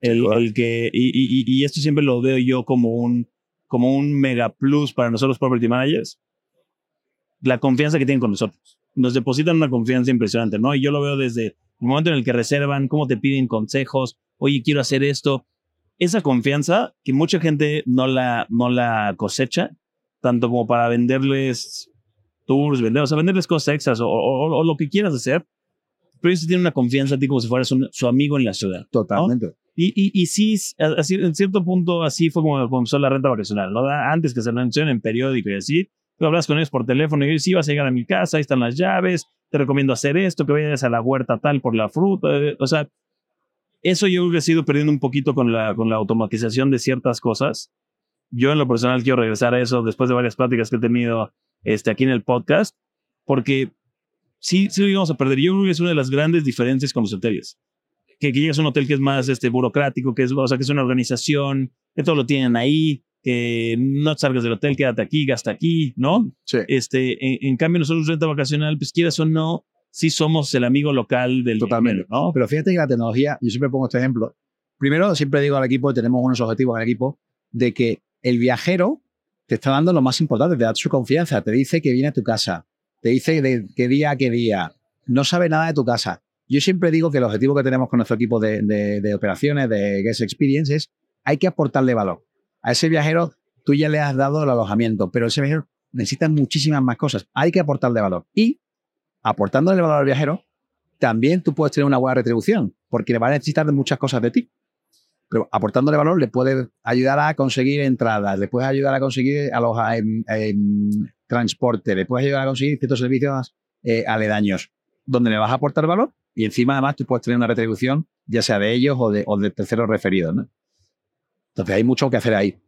El, Claro. el que, y, y- y esto siempre lo veo yo como un, como un mega plus para nosotros property managers. La confianza que tienen con nosotros. Nos depositan una confianza impresionante, ¿no? Y yo lo veo desde el momento en el que reservan, cómo te piden consejos, oye, quiero hacer esto. Esa confianza que mucha gente no la, no la cosecha, tanto como para venderles tours, vender, o sea, venderles cosas extras o, o- o lo que quieras hacer, pero ellos tienen una confianza a ti como si fueras un- su amigo en la ciudad. Totalmente. Y, y, y sí, así, en cierto punto así fue como comenzó la renta vacacional, ¿no? Antes que se anunciaran en periódico y así, tú hablas con ellos por teléfono y ellos, sí, vas a llegar a mi casa, ahí están las llaves, te recomiendo hacer esto, que vayas a la huerta tal por la fruta, eh, o sea, eso yo creo que he ido perdiendo un poquito con la, con la automatización de ciertas cosas. Yo en lo personal quiero regresar a eso después de varias pláticas que he tenido este, aquí en el podcast, porque sí, sí lo íbamos a perder. Yo creo que es una de las grandes diferencias con los hoteles. Que, que llegas a un hotel que es más este, burocrático, que es, o sea, que es una organización, que todo lo tienen ahí, que no salgas del hotel, quédate aquí, gasta aquí, ¿no? Sí. Este, en, en cambio, nosotros renta vacacional, pues quieras o no, sí somos el amigo local del Totalmente. ¿no? Pero fíjate que la tecnología, yo siempre pongo este ejemplo. Primero, siempre digo al equipo, tenemos unos objetivos el equipo, de que el viajero te está dando lo más importante, te da su confianza, te dice que viene a tu casa, te dice de qué día a qué día, no sabe nada de tu casa. Yo siempre digo que el objetivo que tenemos con nuestro equipo de, operaciones, de Guest Experience, es hay que aportarle valor. A ese viajero tú ya le has dado el alojamiento, pero ese viajero necesita muchísimas más cosas. Hay que aportarle valor. Y aportándole valor al viajero, también tú puedes tener una buena retribución, porque le va a necesitar muchas cosas de ti. Pero aportándole valor le puedes ayudar a conseguir entradas, le puedes ayudar a conseguir aloja, en, en transporte, le puedes ayudar a conseguir ciertos servicios eh, aledaños, donde le vas a aportar valor y encima además tú puedes tener una retribución, ya sea de ellos o de, terceros referidos. Entonces hay mucho que hacer ahí.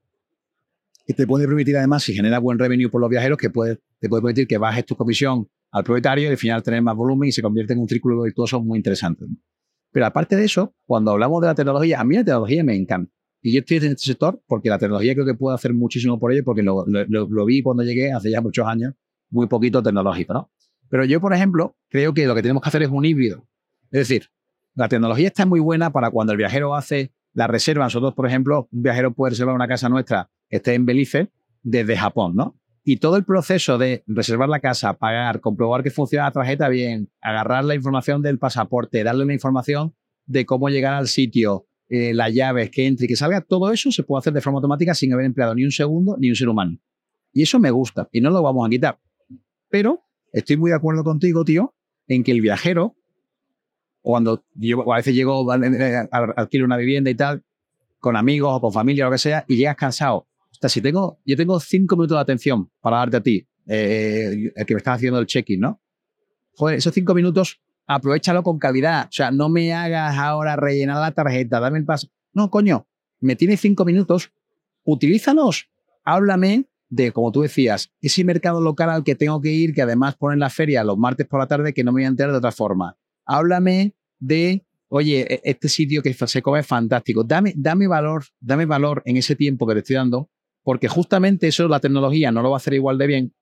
Y te puede permitir además, si genera buen revenue por los viajeros, que puede, te puede permitir que bajes tu comisión al propietario y al final tener más volumen y se convierte en un círculo virtuoso muy interesante. Pero aparte de eso, cuando hablamos de la tecnología, a mí la tecnología me encanta. Y yo estoy en este sector porque la tecnología creo que puede hacer muchísimo por ello, porque lo, lo- lo- vi cuando llegué hace ya muchos años, muy poquito tecnológico, ¿no? Pero yo, por ejemplo, creo que lo que tenemos que hacer es un híbrido. Es decir, la tecnología está muy buena para cuando el viajero hace la reserva. Nosotros, por ejemplo, un viajero puede reservar una casa nuestra esté en Belice desde Japón, ¿no? Y todo el proceso de reservar la casa, pagar, comprobar que funciona la tarjeta bien, agarrar la información del pasaporte, darle una información de cómo llegar al sitio, eh, las llaves, que entre y que salga, todo eso se puede hacer de forma automática sin haber empleado ni un segundo ni un ser humano. Y eso me gusta y no lo vamos a quitar. Pero estoy muy de acuerdo contigo, tío, en que el viajero, cuando yo a veces llego, a- a- a- alquilo una vivienda y tal, con amigos o con familia o lo que sea, y llegas cansado. O sea, si tengo, yo tengo cinco minutos de atención para darte a ti, eh, el que me estás haciendo el check-in, ¿no? Joder, esos cinco minutos, aprovechalo con calidad. O sea, no me hagas ahora rellenar la tarjeta, dame el paso. No, coño, me tienes cinco minutos, utilízalos. Háblame de, como tú decías, ese mercado local al que tengo que ir, que además ponen la feria los martes por la tarde, que no me voy a enterar de otra forma. Háblame de, oye, e- este sitio que se come es fantástico. Dame, dame valor, dame valor en ese tiempo que te estoy dando, porque justamente eso la tecnología no lo va a hacer igual de bien.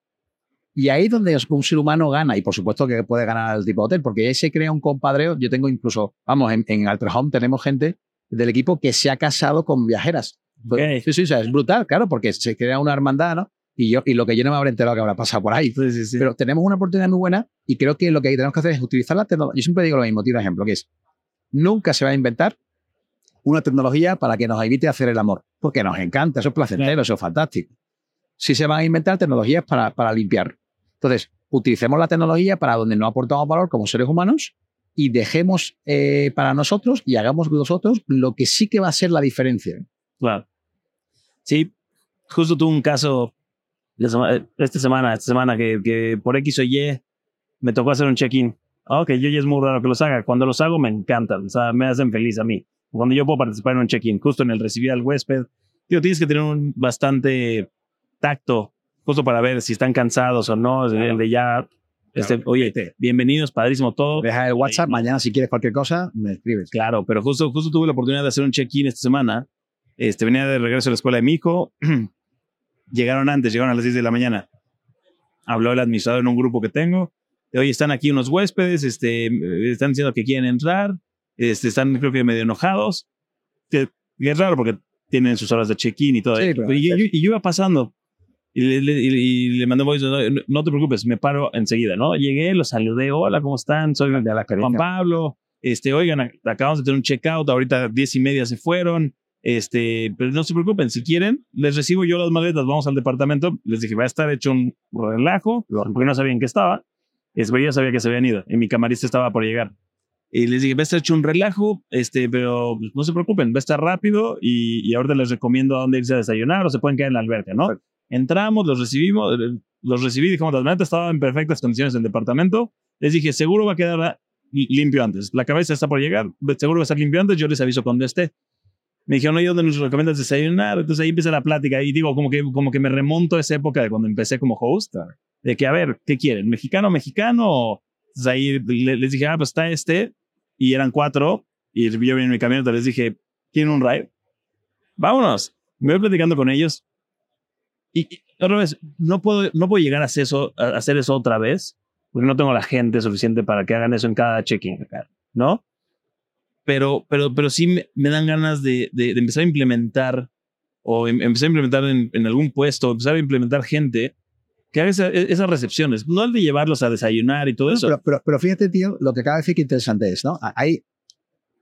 Y ahí es donde un ser humano gana, y por supuesto que puede ganar el tipo de hotel, porque ahí se crea un compadreo. Yo tengo incluso, vamos, en, en Alter Home tenemos gente del equipo que se ha casado con viajeras. Ok. Sí, sí, o sea, es brutal, claro, porque se crea una hermandad, ¿no? Y yo, y lo que yo no me habré enterado que habrá pasado por ahí. Sí, sí. Pero tenemos una oportunidad muy buena y creo que lo que tenemos que hacer es utilizar la tecnología. Yo siempre digo lo mismo, tiro ejemplo, que es, nunca se va a inventar una tecnología para que nos evite hacer el amor, porque nos encanta, eso es placentero, eso es fantástico. Si se van a inventar tecnologías para, para limpiar. Entonces, utilicemos la tecnología para donde no aportamos valor como seres humanos y dejemos eh, para nosotros y hagamos nosotros lo que sí que va a ser la diferencia. Claro. Sí, justo tuve un caso sema- esta semana, esta semana que, que por X o Y me tocó hacer un check-in Ok, yo ya es muy raro que los haga. Cuando los hago me encantan, o sea, me hacen feliz a mí. Cuando yo puedo participar en un check-in, justo en el recibir al huésped, tío, tienes que tener un bastante tacto, justo para ver si están cansados o no, el de ya este, oye, bienvenidos, padrísimo todo. Deja el WhatsApp, mañana si quieres cualquier cosa, me escribes. Claro, pero justo, justo tuve la oportunidad de hacer un check-in esta semana. Este, venía de regreso a la escuela de mi hijo. llegaron antes, llegaron a las 10 de la mañana. Habló el administrador en un grupo que tengo. Oye, están aquí unos huéspedes, este, están diciendo que quieren entrar, este, están creo que medio enojados. Que, es raro porque tienen sus horas de check-in y todo. y, yo, y, yo, iba pasando y le, mandé un voice, no, te preocupes, me paro enseguida, ¿no? Llegué, los saludé, hola, ¿cómo están? Soy Juan Pablo. Este, oigan, acabamos de tener un checkout, ahorita diez y media se fueron. Este, pero no se preocupen, si quieren, les recibo yo las maletas, vamos al departamento. Les dije, va a estar hecho un relajo, porque no sabían que estaba. Es, yo ya sabía que se habían ido y mi camarista estaba por llegar. Y les dije, va a estar hecho un relajo, este, pero pues, no se preocupen, va a estar rápido y, y ahorita les recomiendo a dónde irse a desayunar o se pueden quedar en la alberca, ¿no? Entramos, los recibimos, eh, los recibí, dijimos, las maletas estaban en perfectas condiciones el departamento. Les dije, seguro va a quedar limpio antes. La cabeza está por llegar, seguro va a estar limpio antes, yo les aviso cuando esté. Me dijeron, oye, ¿dónde nos recomiendas desayunar? Entonces ahí empieza la plática y digo, como que, como que me remonto a esa época de cuando empecé como host, de que, a ver, ¿qué quieren? ¿Mexicano, mexicano? Entonces ahí les dije, ah, pues está este, y eran cuatro, y yo en mi camioneta, les dije, ¿quieren un ride? Vámonos. Me voy platicando con ellos, y, otra vez, no puedo, no puedo llegar a hacer, eso, a hacer eso otra vez, porque no tengo la gente suficiente para que hagan eso en cada check-in, ¿no? Pero, pero, pero sí me, dan ganas de, de, empezar a implementar o em, empezar a implementar en, en, algún puesto, empezar a implementar gente que haga esas recepciones, no el de llevarlos a desayunar y todo eso. Pero, pero, pero, fíjate, tío, lo que acaba de decir que interesante es, ¿no? Hay,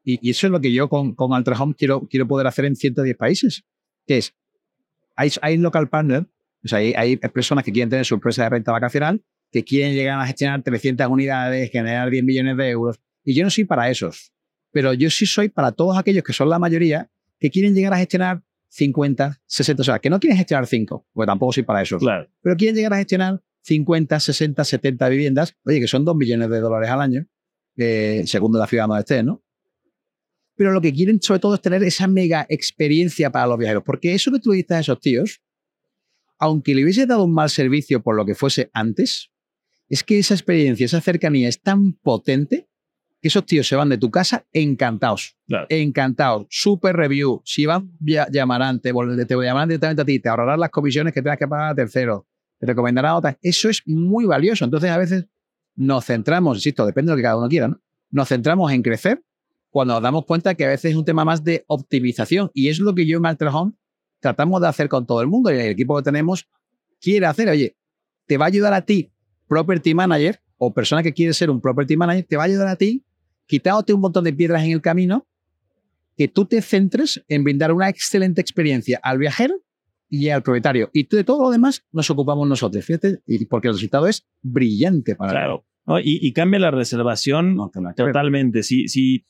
y, y eso es lo que yo con, con Altra Home quiero, quiero poder hacer en 110 países, que es hay, hay local partners, o sea, hay, hay, personas que quieren tener su empresa de renta vacacional, que quieren llegar a gestionar 300 unidades, generar 10 millones de euros. Y yo no soy para esos, pero yo sí soy para todos aquellos que son la mayoría que quieren llegar a gestionar 50, 60, o sea, que no quieren gestionar 5, porque tampoco soy para eso. Claro. Pero quieren llegar a gestionar 50, 60, 70 viviendas, oye, que son 2 millones de dólares al año, eh, según la ciudad donde estés, ¿no? pero lo que quieren sobre todo es tener esa mega experiencia para los viajeros. Porque eso que tú dices a esos tíos, aunque le hubiese dado un mal servicio por lo que fuese antes, es que esa experiencia, esa cercanía es tan potente que esos tíos se van de tu casa encantados. Encantados. Super review. Si van, llamarán, te, te llamarán directamente a ti, te ahorrarán las comisiones que tengas que pagar a terceros, te recomendarán otras. Eso es muy valioso. Entonces, a veces nos centramos, insisto, depende de lo que cada uno quiera, ¿no? Nos centramos en crecer cuando nos damos cuenta que a veces es un tema más de optimización. Y es lo que yo en Alter Home tratamos de hacer con todo el mundo. Y el equipo que tenemos quiere hacer, oye, te va a ayudar a ti, property manager o persona que quiere ser un property manager, te va a ayudar a ti quitándote un montón de piedras en el camino, que tú te centres en brindar una excelente experiencia al viajero y al propietario. Y de todo lo demás nos ocupamos nosotros, fíjate, y porque el resultado es brillante para Claro. Y, y, cambia la reservación totalmente. Si, si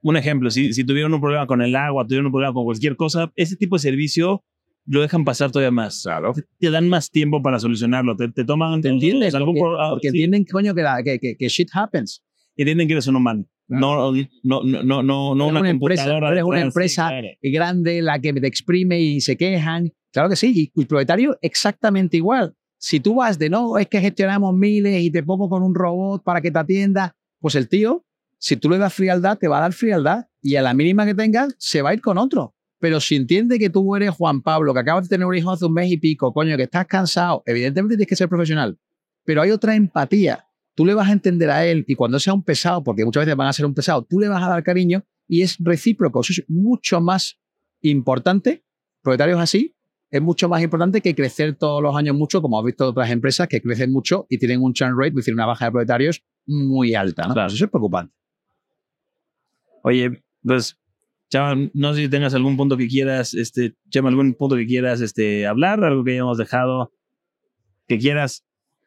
un ejemplo, si, si tuvieron un problema con el agua, tuvieron un problema con cualquier cosa, ese tipo de servicio lo dejan pasar todavía más. Claro. Te dan más tiempo para solucionarlo. Te, te toman. ¿Te entiendes? Porque, ah, porque entienden, coño, que, que, que, shit happens. Entienden que eres un humano. No, no, no, no, no, no una, empresa. Eres una empresa grande, la que te exprime y se quejan. Claro que sí. Y el propietario, exactamente igual. Si tú vas de no, es que gestionamos miles y te pongo con un robot para que te atienda, pues el tío si tú le das frialdad, te va a dar frialdad y a la mínima que tengas, se va a ir con otro. Pero si entiende que tú eres Juan Pablo, que acabas de tener un hijo hace un mes y pico, coño, que estás cansado, evidentemente tienes que ser profesional. Pero hay otra empatía. Tú le vas a entender a él y cuando sea un pesado, porque muchas veces van a ser un pesado, tú le vas a dar cariño y es recíproco. Eso es mucho más importante. Propietarios así, es mucho más importante que crecer todos los años mucho, como has visto otras empresas que crecen mucho y tienen un churn rate, es decir, una baja de propietarios muy alta. Claro. Eso es preocupante. Oye, pues, Chava, no sé si tengas algún punto que quieras, este, Chema, algún punto que quieras este, hablar, algo que hayamos dejado, que quieras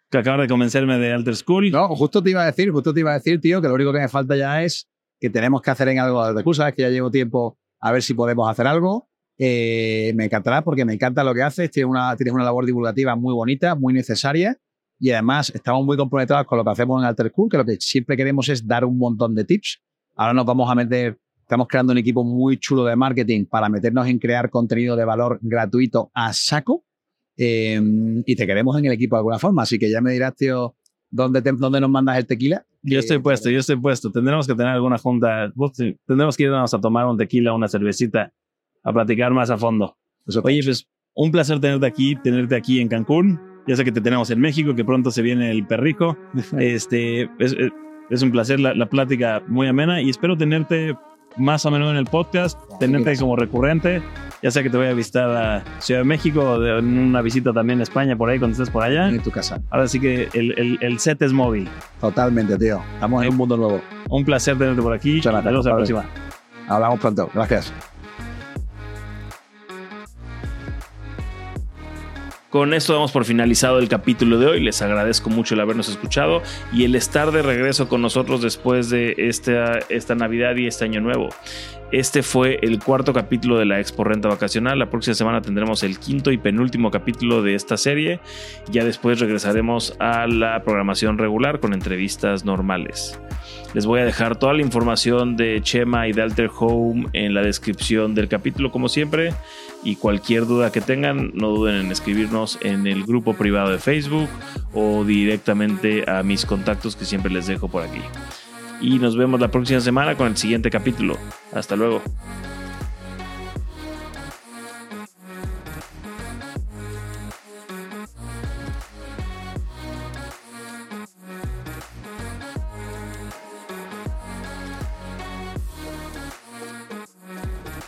que acabar de convencerme de Alter School. No, justo te iba a decir, justo te iba a decir, tío, que lo único que me falta ya es que tenemos que hacer en algo de recursos, que ya llevo tiempo a ver si podemos hacer algo. Eh, me encantará porque me encanta lo que haces, tienes una, tienes una labor divulgativa muy bonita, muy necesaria y además estamos muy comprometidos con lo que hacemos en Alter Cool, que lo que siempre queremos es dar un montón de tips. Ahora nos vamos a meter, estamos creando un equipo muy chulo de marketing para meternos en crear contenido de valor gratuito a saco. Eh, y te queremos en el equipo de alguna forma, así que ya me dirás, tío, ¿dónde, dónde nos mandas el tequila? Yo estoy puesto, yo estoy puesto. Tendremos que tener alguna junta, tendremos que irnos a tomar un tequila, una cervecita, a platicar más a fondo. Oye, pues un placer tenerte aquí, tenerte aquí en Cancún. Ya sé que te tenemos en México, que pronto se viene el perrico. Este, es, un placer la, plática muy amena y espero tenerte más o menos en el podcast, tenerte como recurrente. Ya sé que te voy a visitar a Ciudad de México, en una visita también a España por ahí cuando estés por allá. En tu casa. Ahora sí que el, el, set es móvil. Totalmente, tío. Estamos en un mundo nuevo. Un placer tenerte por aquí. Muchas gracias. la próxima. Hablamos pronto. Gracias. Con esto damos por finalizado el capítulo de hoy. Les agradezco mucho el habernos escuchado y el estar de regreso con nosotros después de esta, esta Navidad y este Año Nuevo. Este fue el cuarto capítulo de la Expo Renta Vacacional. La próxima semana tendremos el quinto y penúltimo capítulo de esta serie. Ya después regresaremos a la programación regular con entrevistas normales. Les voy a dejar toda la información de Chema y de Alter Home en la descripción del capítulo, como siempre. Y cualquier duda que tengan, no duden en escribirnos en el grupo privado de Facebook o directamente a mis contactos que siempre les dejo por aquí. Y nos vemos la próxima semana con el siguiente capítulo. Hasta luego.